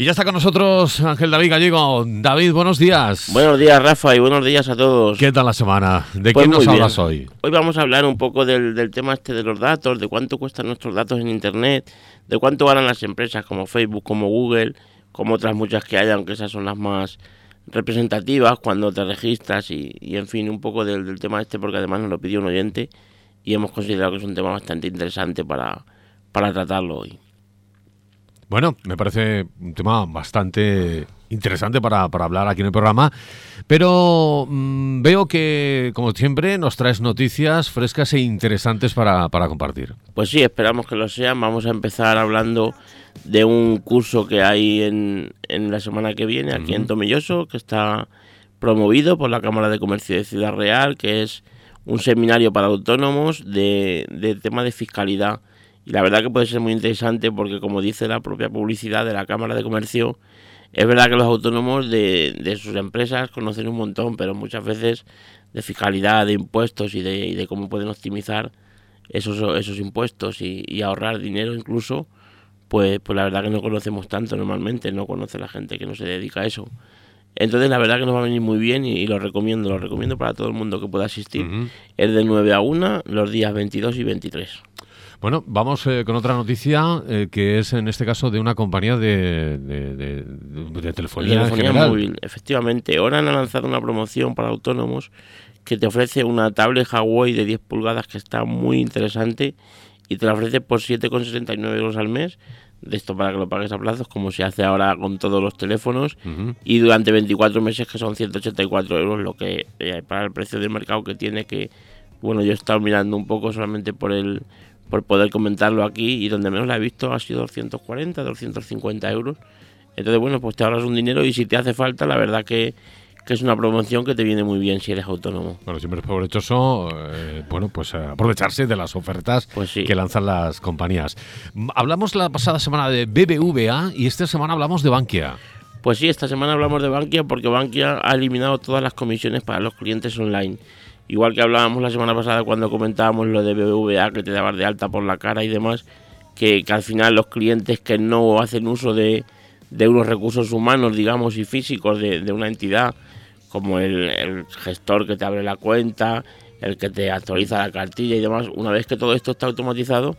Y ya está con nosotros Ángel David Gallego. David, buenos días. Buenos días, Rafa, y buenos días a todos. ¿Qué tal la semana? ¿De Pues qué nos bien. hablas hoy? Hoy vamos a hablar un poco del, del tema este de los datos, de cuánto cuestan nuestros datos en Internet, de cuánto ganan las empresas como Facebook, como Google, como otras muchas que hay, aunque esas son las más representativas cuando te registras y, y, en fin, un poco del, del tema este, porque además nos lo pidió un oyente y hemos considerado que es un tema bastante interesante para, para tratarlo hoy. Bueno, me parece un tema bastante interesante para, para hablar aquí en el programa, pero mm, veo que, como siempre, nos traes noticias frescas e interesantes para, para compartir. Pues sí, esperamos que lo sean. Vamos a empezar hablando de un curso que hay en, en la semana que viene aquí en Tomelloso, que está promovido por la Cámara de Comercio de Ciudad Real, que es un seminario para autónomos de, de tema de fiscalidad. Y la verdad que puede ser muy interesante porque, como dice la propia publicidad de la Cámara de Comercio, es verdad que los autónomos de, de sus empresas conocen un montón, pero muchas veces de fiscalidad, de impuestos y de, y de cómo pueden optimizar esos, esos impuestos y, y ahorrar dinero incluso, pues, pues la verdad que no conocemos tanto normalmente, no conoce la gente que no se dedica a eso. Entonces la verdad que nos va a venir muy bien y, y lo recomiendo, lo recomiendo para todo el mundo que pueda asistir. Es de 9 a 1 los días 22 y 23. Bueno, vamos eh, con otra noticia eh, que es en este caso de una compañía de, de, de- de telefonía, Telefonía móvil, efectivamente. Oran ha lanzado una promoción para autónomos que te ofrece una tablet Huawei de 10 pulgadas que está muy interesante y te la ofrece por 7,69 euros al mes. De esto para que lo pagues a plazos, como se hace ahora con todos los teléfonos. Y durante 24 meses, que son 184 euros, lo que eh, para el precio del mercado que tiene, que bueno, yo he estado mirando un poco solamente por el por poder comentarlo aquí y donde menos la he visto ha sido 240, 250 euros. Entonces, bueno, pues te ahorras un dinero y si te hace falta, la verdad que, que es una promoción que te viene muy bien si eres autónomo. Bueno, siempre es provechoso, eh, bueno, pues eh, aprovecharse de las ofertas Pues sí. que lanzan las compañías. Hablamos la pasada semana de BBVA y esta semana hablamos de Bankia. Pues sí, esta semana hablamos de Bankia porque Bankia ha eliminado todas las comisiones para los clientes online. Igual que hablábamos la semana pasada cuando comentábamos lo de BBVA, que te dabas de alta por la cara y demás, que, al final los clientes que no hacen uso de, de unos recursos humanos, digamos, y físicos de, de una entidad, como el, el gestor que te abre la cuenta, el que te actualiza la cartilla y demás, una vez que todo esto está automatizado,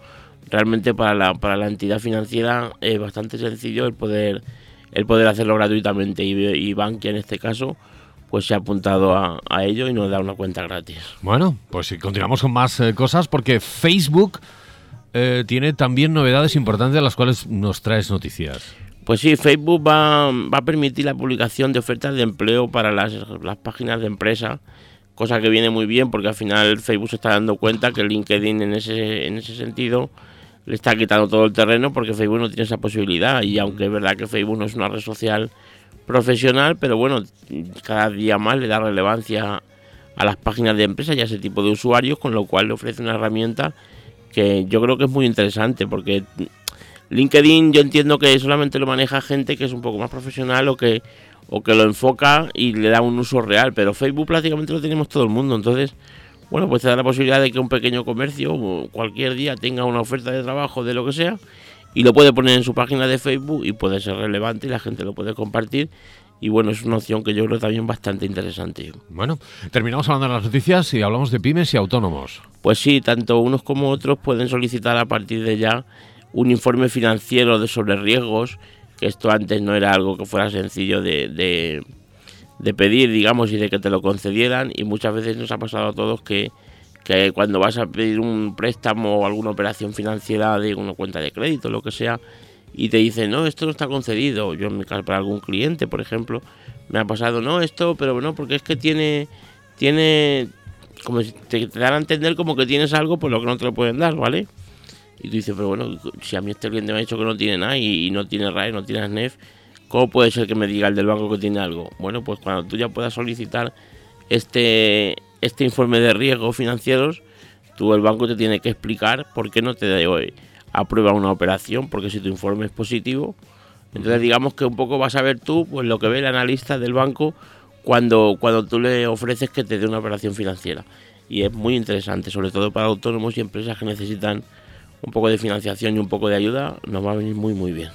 realmente para la, para la entidad financiera es bastante sencillo el poder el poder hacerlo gratuitamente. Y, y Bankia en este caso pues se ha apuntado a, a ello y nos da una cuenta gratis. Bueno, pues continuamos con más eh, cosas porque Facebook eh, tiene también novedades importantes de las cuales nos traes noticias. Pues sí, Facebook va, va a permitir la publicación de ofertas de empleo para las, las páginas de empresa, cosa que viene muy bien porque al final Facebook se está dando cuenta que LinkedIn en ese, en ese sentido le está quitando todo el terreno porque Facebook no tiene esa posibilidad y aunque es verdad que Facebook no es una red social profesional, pero bueno, cada día más le da relevancia a las páginas de empresas y a ese tipo de usuarios, con lo cual le ofrece una herramienta que yo creo que es muy interesante porque LinkedIn yo entiendo que solamente lo maneja gente que es un poco más profesional o que o que lo enfoca y le da un uso real, pero Facebook prácticamente lo tenemos todo el mundo, entonces bueno, pues te da la posibilidad de que un pequeño comercio cualquier día tenga una oferta de trabajo de lo que sea y lo puede poner en su página de Facebook y puede ser relevante y la gente lo puede compartir y bueno, es una opción que yo creo también bastante interesante. Bueno, terminamos hablando de las noticias y hablamos de pymes y autónomos. Pues sí, tanto unos como otros pueden solicitar a partir de ya un informe financiero de sobre riesgos, que esto antes no era algo que fuera sencillo de, de, de pedir, digamos, y de que te lo concedieran, y muchas veces nos ha pasado a todos que, que cuando vas a pedir un préstamo o alguna operación financiera de una cuenta de crédito, lo que sea, y te dicen, no, esto no está concedido. Yo en mi caso, para algún cliente, por ejemplo, me ha pasado, no, esto, pero no, porque es que tiene, tiene, como si te, dan a entender como que tienes algo por lo que no te lo pueden dar, ¿vale? Y tú dices, pero bueno, si a mí este cliente me ha dicho que no tiene nada y, y no tiene RAE, no tiene SNEF, ¿cómo puede ser que me diga el del banco que tiene algo? Bueno, pues cuando tú ya puedas solicitar este, este informe de riesgos financieros, tú el banco te tiene que explicar por qué no te da hoy aprueba una operación, porque si tu informe es positivo, entonces digamos que un poco vas a ver tú pues lo que ve el analista del banco cuando, cuando tú le ofreces que te dé una operación financiera. Y es muy interesante, sobre todo para autónomos y empresas que necesitan un poco de financiación y un poco de ayuda, nos va a venir muy muy bien.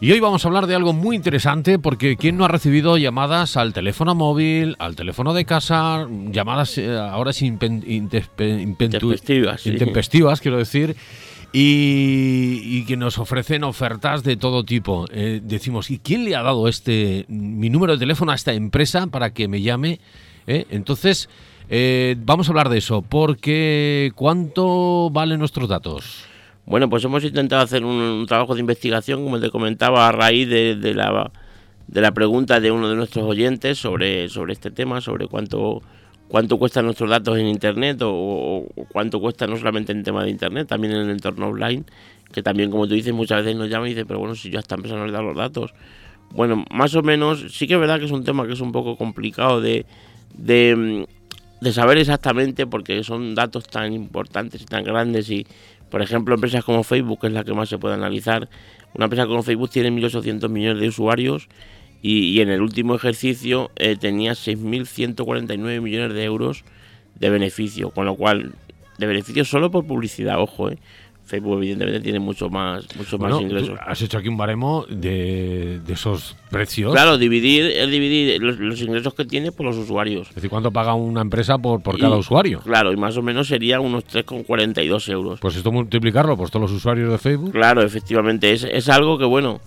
Y hoy vamos a hablar de algo muy interesante porque ¿quién no ha recibido llamadas al teléfono móvil, al teléfono de casa, llamadas eh, ahora intempestivas, intempestivas quiero decir, y, que nos ofrecen ofertas de todo tipo. Eh, decimos, ¿y quién le ha dado este mi número de teléfono a esta empresa para que me llame? Eh, entonces, vamos a hablar de eso, porque ¿cuánto valen nuestros datos? Bueno, pues hemos intentado hacer un, trabajo de investigación, como te comentaba, a raíz de, la, de la pregunta de uno de nuestros oyentes sobre, sobre este tema, sobre cuánto, cuánto cuestan nuestros datos en Internet o, cuánto cuesta no solamente en tema de Internet, también en el entorno offline, que también, como tú dices, muchas veces nos llama y dice, pero bueno, si yo hasta empezando a dar los datos. Bueno, más o menos, sí que es verdad que es un tema que es un poco complicado de, de saber exactamente porque son datos tan importantes y tan grandes y por ejemplo, empresas como Facebook, que es la que más se puede analizar, una empresa como Facebook tiene 1.800 millones de usuarios y, en el último ejercicio eh, tenía 6.149 millones de euros de beneficio, con lo cual, de beneficio solo por publicidad, ojo, eh. Facebook evidentemente tiene mucho más, mucho más ingresos. Has hecho aquí un baremo de, esos precios. Claro, dividir, es dividir los, ingresos que tiene por los usuarios. Es decir, ¿cuánto paga una empresa por, por cada usuario? Claro, y más o menos sería unos 3,42 euros. Pues esto multiplicarlo por todos los usuarios de Facebook. Claro, efectivamente, es, es algo que bueno,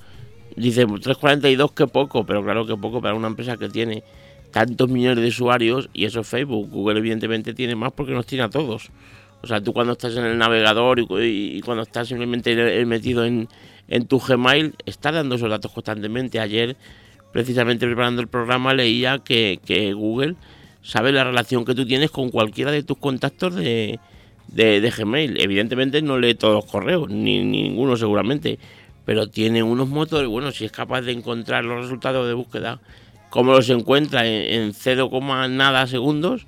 dice 3,42 que poco, pero claro que poco para una empresa que tiene tantos millones de usuarios y eso es Facebook. Google evidentemente tiene más porque nos tiene a todos. O sea, tú cuando estás en el navegador y, cuando estás simplemente metido en, tu Gmail, estás dando esos datos constantemente. Ayer, precisamente preparando el programa, leía que, Google sabe la relación que tú tienes con cualquiera de tus contactos de, Gmail. Evidentemente no lee todos los correos, ni, ninguno seguramente, pero tiene unos motores, bueno, si es capaz de encontrar los resultados de búsqueda, como los encuentra en, en 0, nada segundos,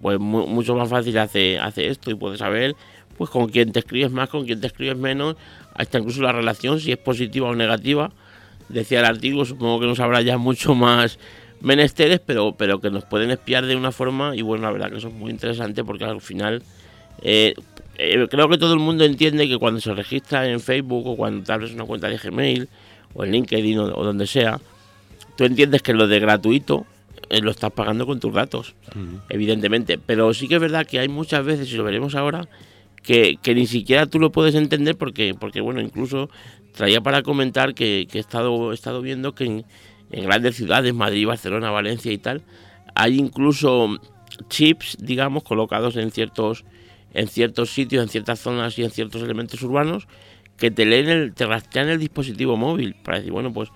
pues mucho más fácil hace, hace esto y puedes saber pues con quién te escribes más, con quién te escribes menos, hasta incluso la relación, si es positiva o negativa. Decía el artículo, supongo que nos habrá ya mucho más menesteres, pero, pero que nos pueden espiar de una forma y bueno, la verdad que eso es muy interesante porque al final eh, eh, creo que todo el mundo entiende que cuando se registra en Facebook o cuando te abres una cuenta de Gmail o en LinkedIn o donde sea, tú entiendes que lo de gratuito eh, lo estás pagando con tus datos, evidentemente. Pero sí que es verdad que hay muchas veces, y lo veremos ahora, que, ni siquiera tú lo puedes entender porque, porque bueno, incluso traía para comentar que, he, estado, he estado viendo que en, grandes ciudades, Madrid, Barcelona, Valencia y tal, hay incluso chips, digamos, colocados en ciertos, en ciertos sitios, en ciertas zonas y en ciertos elementos urbanos que te leen el, te rastrean el dispositivo móvil para decir, bueno, pues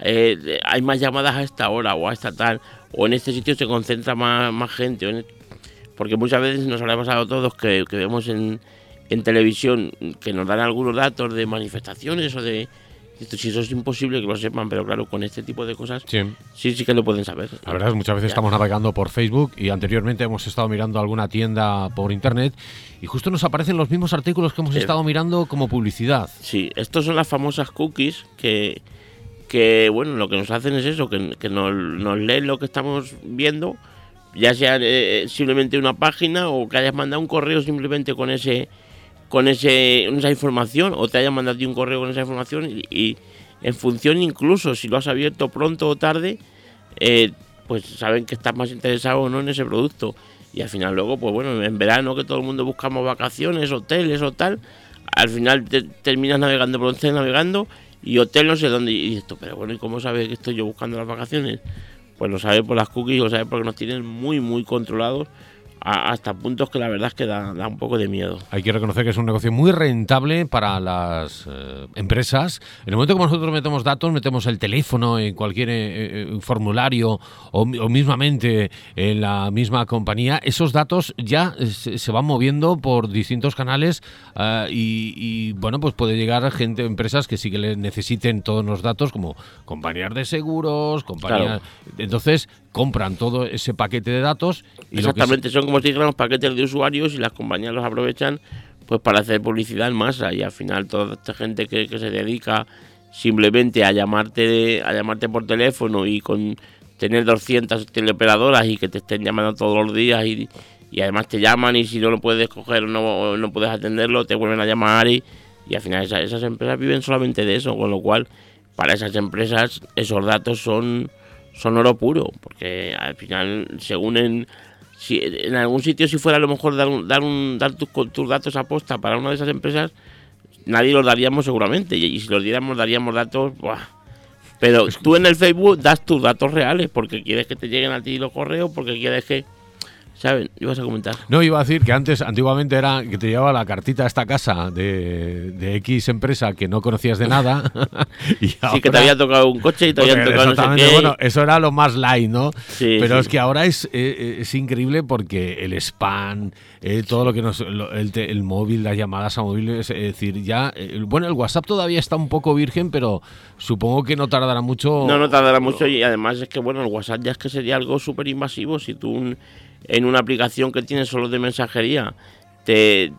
eh, hay más llamadas a esta hora o a esta tal, o en este sitio se concentra más, más gente. porque muchas veces nos habrá pasado a todos que, vemos en, en, televisión que nos dan algunos datos de manifestaciones o de... Si eso es imposible que lo sepan, pero claro, con este tipo de cosas sí, sí, que lo pueden saber. La verdad es muchas veces estamos navegando por Facebook y anteriormente hemos estado mirando alguna tienda por internet y justo nos aparecen los mismos artículos que hemos estado mirando como publicidad. Sí, estos son las famosas cookies que, que bueno, lo que nos hacen es eso, que, nos, leen lo que estamos viendo, ya sea eh, simplemente una página o que hayas mandado un correo simplemente con ese con ese esa información o te hayas mandado un correo con esa información y, en función incluso si lo has abierto pronto o tarde, eh, pues saben que estás más interesado o no en ese producto. Y al final luego, pues bueno, en verano que todo el mundo buscamos vacaciones, hoteles o tal, al final te, terminas navegando por navegando y hotel no sé dónde. Y esto, pero bueno, ¿y cómo sabe que estoy yo buscando las vacaciones? Pues lo sabe por las cookies, lo sabe porque nos tienen muy, muy controlados hasta puntos que la verdad es que da, un poco de miedo. Hay que reconocer que es un negocio muy rentable para las eh, empresas. En el momento que nosotros metemos datos, metemos el teléfono en cualquier eh, eh, formulario o, mismamente en la misma compañía, esos datos ya se, van moviendo por distintos canales y, bueno, pues puede llegar gente, empresas que sí que necesiten todos los datos, como compañías de seguros, compañías... Entonces, compran todo ese paquete de datos. Y Exactamente, son como si dijéramos paquetes de usuarios y las compañías los aprovechan pues para hacer publicidad en masa. Y al final toda esta gente que, se dedica simplemente a llamarte a llamarte por teléfono y con tener 200 teleoperadoras y que te estén llamando todos los días y, además te llaman y si no lo puedes coger no, no puedes atenderlo te vuelven a llamar y, y al final esas, esas empresas viven solamente de eso, con lo cual para esas empresas esos datos son, son oro puro, porque al final se unen si en algún sitio si fuera a lo mejor dar, dar, un, dar tus, tus datos a posta para una de esas empresas, nadie los daríamos seguramente. Y, si los diéramos, daríamos datos... Pero tú en el Facebook das tus datos reales porque quieres que te lleguen a ti los correos, porque quieres que ¿Saben? Ibas a comentar. No, iba a decir que antes, antiguamente era que te llevaba la cartita a esta casa de, de X empresa que no conocías de nada. y sí, que te había tocado un coche y te habían tocado no sé qué. Bueno, eso era lo más light, ¿no? Sí, Pero es que ahora es, eh, eh, es, increíble porque el spam, eh, todo lo que nos. el, el, móvil, las llamadas a móviles, es decir, ya. bueno, el WhatsApp todavía está un poco virgen, pero supongo que no tardará mucho. No, no tardará mucho y además es que, bueno, el WhatsApp ya es que sería algo súper invasivo si tú en una aplicación que tiene solo de mensajería te,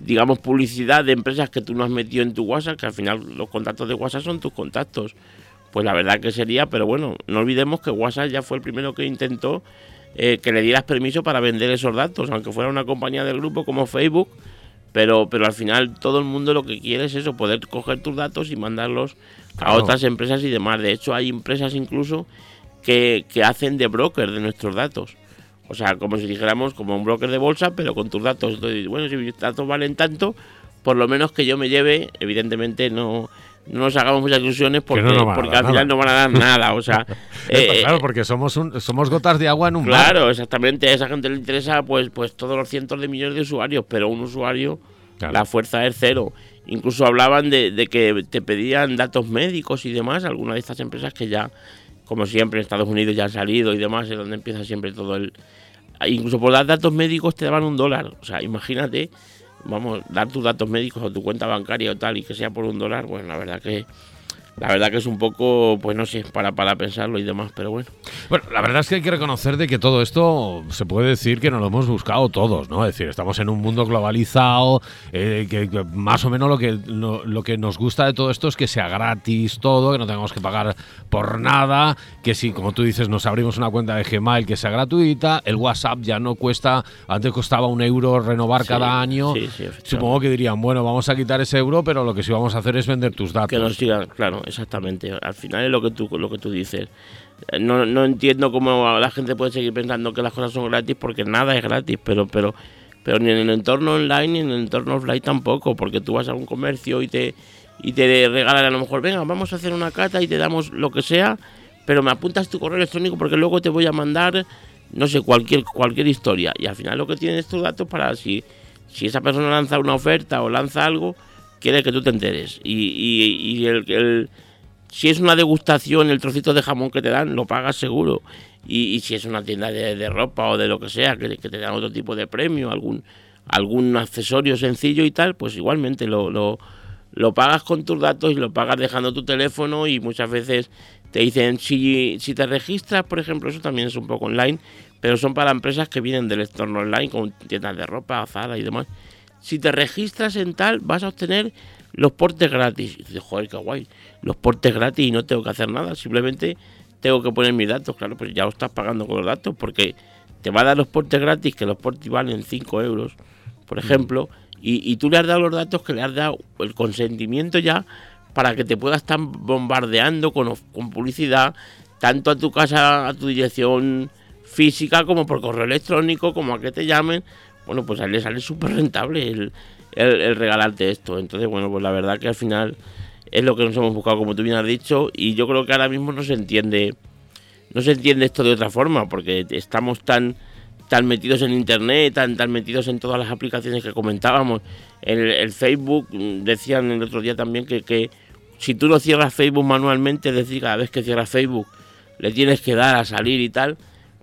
digamos publicidad de empresas que tú no has metido en tu WhatsApp, que al final los contactos de WhatsApp son tus contactos. Pues la verdad que sería, pero bueno, no olvidemos que WhatsApp ya fue el primero que intentó eh, que le dieras permiso para vender esos datos, aunque fuera una compañía del grupo como Facebook, pero, pero al final todo el mundo lo que quiere es eso, poder coger tus datos y mandarlos a otras empresas y demás. De hecho, hay empresas incluso que, hacen de broker de nuestros datos. O sea, como si dijéramos como un broker de bolsa, pero con tus datos. Entonces, bueno, si mis datos valen tanto, por lo menos que yo me lleve, evidentemente no, no nos hagamos muchas ilusiones porque, porque al final no van a dar nada. O sea, eh, claro, porque somos un, somos gotas de agua en un Claro, exactamente. A esa gente le interesa pues, pues todos los cientos de millones de usuarios, pero un usuario, la fuerza es cero. Incluso hablaban de, de, que te pedían datos médicos y demás, algunas de estas empresas que ya como siempre, Estados Unidos ya han salido y demás, es donde empieza siempre todo el... Incluso por dar datos médicos te daban un dólar. O sea, imagínate, vamos, dar tus datos médicos o tu cuenta bancaria o tal y que sea por un dólar, bueno, la verdad que la verdad que es un poco, pues no sé, para, para pensarlo y demás, pero bueno. Bueno, la verdad es que hay que reconocer de que todo esto se puede decir que nos lo hemos buscado todos, ¿no? Es decir, estamos en un mundo globalizado, eh, que, más o menos lo que, lo, que nos gusta de todo esto es que sea gratis todo, que no tengamos que pagar por nada, que si, como tú dices, nos abrimos una cuenta de Gmail que sea gratuita, el WhatsApp ya no cuesta, antes costaba un euro renovar cada año. Supongo que dirían, bueno, vamos a quitar ese euro, pero lo que sí vamos a hacer es vender tus datos. Que nos sigan, claro exactamente. Al final es lo que tú, lo que tú dices. Eh, no, no entiendo cómo la gente puede seguir pensando que las cosas son gratis porque nada es gratis, pero, pero, pero ni en el entorno online ni en el entorno offline tampoco, porque tú vas a un comercio y te, y te regalan a lo mejor, venga, vamos a hacer una cata y te damos lo que sea, pero me apuntas tu correo electrónico porque luego te voy a mandar, no sé, cualquier, cualquier historia. Y al final lo que tienen estos datos para si, si esa persona lanza una oferta o lanza algo, quiere que tú te enteres. Y, y, el, si es una degustación, el trocito de jamón que te dan, lo pagas seguro. Y, si es una tienda de, ropa o de lo que sea, que, te dan otro tipo de premio, algún, algún accesorio sencillo y tal, pues igualmente lo, lo, lo pagas con tus datos y lo pagas dejando tu teléfono y muchas veces te dicen, si, si te registras, por ejemplo, eso también es un poco online, pero son para empresas que vienen del entorno online, como tiendas de ropa, azada y demás si te registras en tal, vas a obtener los portes gratis. Y dices, joder, qué guay, los portes gratis y no tengo que hacer nada, simplemente tengo que poner mis datos. Claro, pues ya lo estás pagando con los datos porque te va a dar los portes gratis, que los portes valen 5 euros, por ejemplo, y, tú le has dado los datos que le has dado el consentimiento ya para que te puedas estar bombardeando con, con publicidad, tanto a tu casa, a tu dirección física, como por correo electrónico, como a que te llamen bueno, pues a él le sale súper rentable el, el, regalarte esto. Entonces, bueno, pues la verdad que al final es lo que nos hemos buscado, como tú bien has dicho, y yo creo que ahora mismo no se entiende, no se entiende esto de otra forma, porque estamos tan tan metidos en internet, tan, tan metidos en todas las aplicaciones que comentábamos. En el, Facebook decían el otro día también que, que si tú no cierras Facebook manualmente, es decir, cada vez que cierras Facebook le tienes que dar a salir y tal,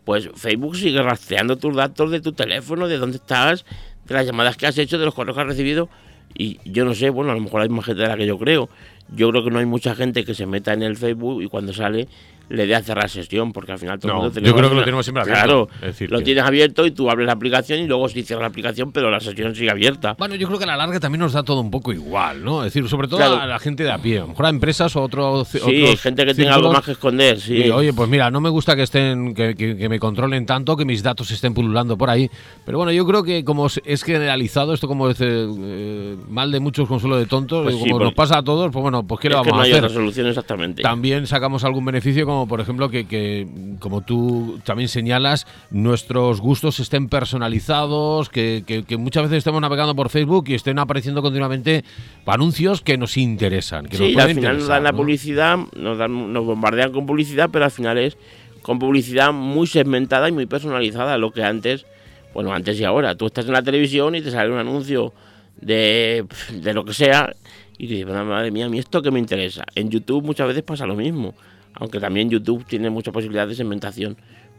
pues Facebook sigue rastreando tus datos de tu teléfono, de dónde estás, de las llamadas que has hecho, de los correos que has recibido. Y yo no sé, bueno, a lo mejor hay más gente de la que yo creo. Yo creo que no hay mucha gente que se meta en el Facebook y cuando sale le dé a cerrar sesión, porque al final todo el mundo Yo creo que lo tenemos siempre abierto. Claro, lo tienes abierto y tú abres la aplicación y luego sí cierras la aplicación, pero la sesión sigue abierta. Bueno, yo creo que a la larga también nos da todo un poco igual, ¿no? Es decir, sobre todo a la gente de a pie, a lo mejor a empresas o otros. Sí, gente que tenga algo más que esconder, sí. oye, pues mira, no me gusta que estén, que, me controlen tanto, que mis datos estén pululando por ahí. Pero bueno, yo creo que como es generalizado, esto como dice eh, mal de muchos, consuelo de tontos, pues como nos pasa a todos, pues bueno pues ¿qué le Es vamos que no a hay hacer? otra solución exactamente. También sacamos algún beneficio, como por ejemplo que, que, como tú también señalas, nuestros gustos estén personalizados, que, que- que muchas veces estemos navegando por Facebook y estén apareciendo continuamente anuncios que nos interesan. Que nos Sí, pueden al final nos dan la publicidad, nos, dan, nos bombardean con publicidad, pero al final es con publicidad muy segmentada y muy personalizada, lo que antes, bueno, antes y ahora, tú estás en la televisión y te sale un anuncio de, de lo que sea y dices, madre mía, a mí esto que me interesa. En YouTube muchas veces pasa lo mismo, aunque también YouTube tiene muchas posibilidades de segmentación,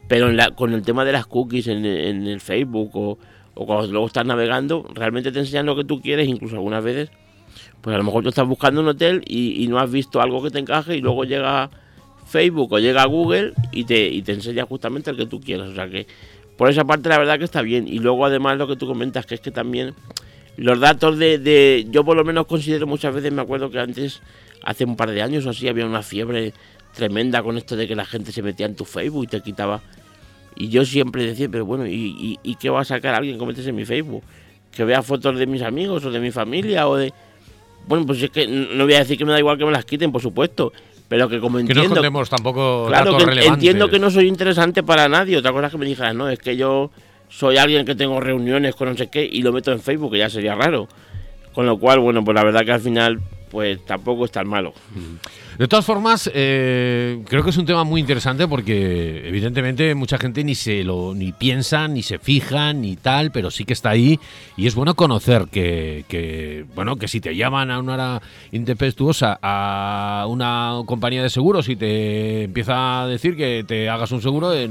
pero en la- con el tema de las cookies en, el Facebook o, cuando luego estás navegando, realmente te enseñan lo que tú quieres, incluso algunas veces pues a lo mejor tú estás buscando un hotel y, no has visto algo que te encaje y luego llega Facebook o llega Google y te, y te enseña justamente el que tú quieras. O sea que por esa parte la verdad que está bien. Y luego además lo que tú comentas, que es que también los datos de, de- yo por lo menos considero muchas veces, me acuerdo que antes, hace un par de años o así, había una fiebre tremenda con esto de que la gente se metía en tu Facebook y te quitaba. Y yo siempre decía, pero bueno, ¿y, y, y qué va a sacar alguien que metes en mi Facebook? Que vea fotos de mis amigos o de mi familia o de... Bueno, pues es que no voy a decir que me da igual que me las quiten, por supuesto, pero que como Que no entiendo... escondemos tampoco Claro, datos que relevantes. entiendo que no soy interesante para nadie. Otra cosa es que me dijeras, no, es que yo soy alguien que tengo reuniones con no sé qué y lo meto en Facebook, que ya sería raro. Con lo cual, bueno, pues la verdad que al final, pues tampoco es tan malo. De todas formas, eh, creo que es un tema muy interesante porque evidentemente mucha gente ni se lo ni piensa, ni se fija, ni tal, pero sí que está ahí. Y es bueno conocer que, que, bueno que si te llaman a una hora intempestuosa a una compañía de seguros y te empieza a decir que te hagas un seguro, eh,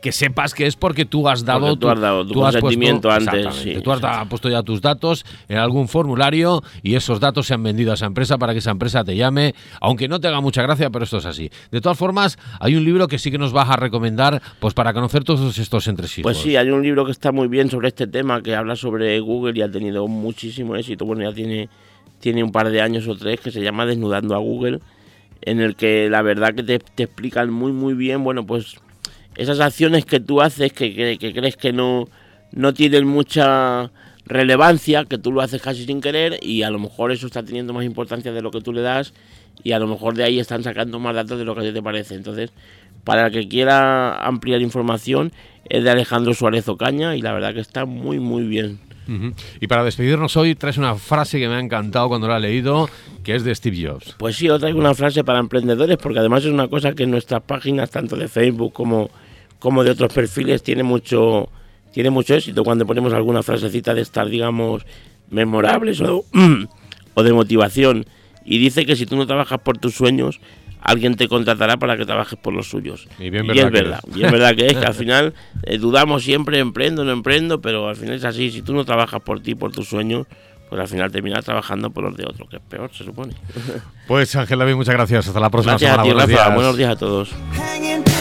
que sepas que es porque tú has dado Porque tú has dado tu has consentimiento antes, exactamente, sí, tú has puesto ya tus datos en algún formulario y esos datos se han vendido a esa empresa para que esa empresa te llame, aunque no te haga mucha gracia, pero esto es así. De todas formas, hay un libro que sí que nos vas a recomendar pues para conocer todos estos entresijos. Pues sí, hay un libro que está muy bien sobre este tema, que habla sobre Google y ha tenido muchísimo éxito. Bueno, ya tiene, tiene un par de años o tres, que se llama Desnudando a Google, en el que la verdad que te, explican muy, muy bien, bueno, pues esas acciones que tú haces que, que- que crees que no, no tienen mucha relevancia, que tú lo haces casi sin querer y a lo mejor eso está teniendo más importancia de lo que tú le das y a lo mejor de ahí están sacando más datos de lo que a ti te parece. Entonces, para el que quiera ampliar información, es de Alejandro Suárez Ocaña y la verdad que está muy, muy bien. Y para despedirnos hoy traes una frase que me ha encantado cuando la he leído, que es de Steve Jobs. Pues sí, os traigo una frase para emprendedores, porque además es una cosa que en nuestras páginas, tanto de Facebook como, como de otros perfiles, tiene mucho, tiene mucho éxito cuando ponemos alguna frasecita de estas, digamos, memorables o, o de motivación. Y dice que si tú no trabajas por tus sueños, alguien te contratará para que trabajes por los suyos. Y bien es verdad que verdad, es. y es verdad que es que al final eh, dudamos siempre, emprendo, no emprendo, pero al final es así. Si tú no trabajas por ti, por tus sueños, pues al final terminas trabajando por los de otros, que es peor, se supone. Pues Ángel David, muchas gracias. Hasta la próxima Gracias a semana. ti, Buenos Rafa. días. Buenos días a todos.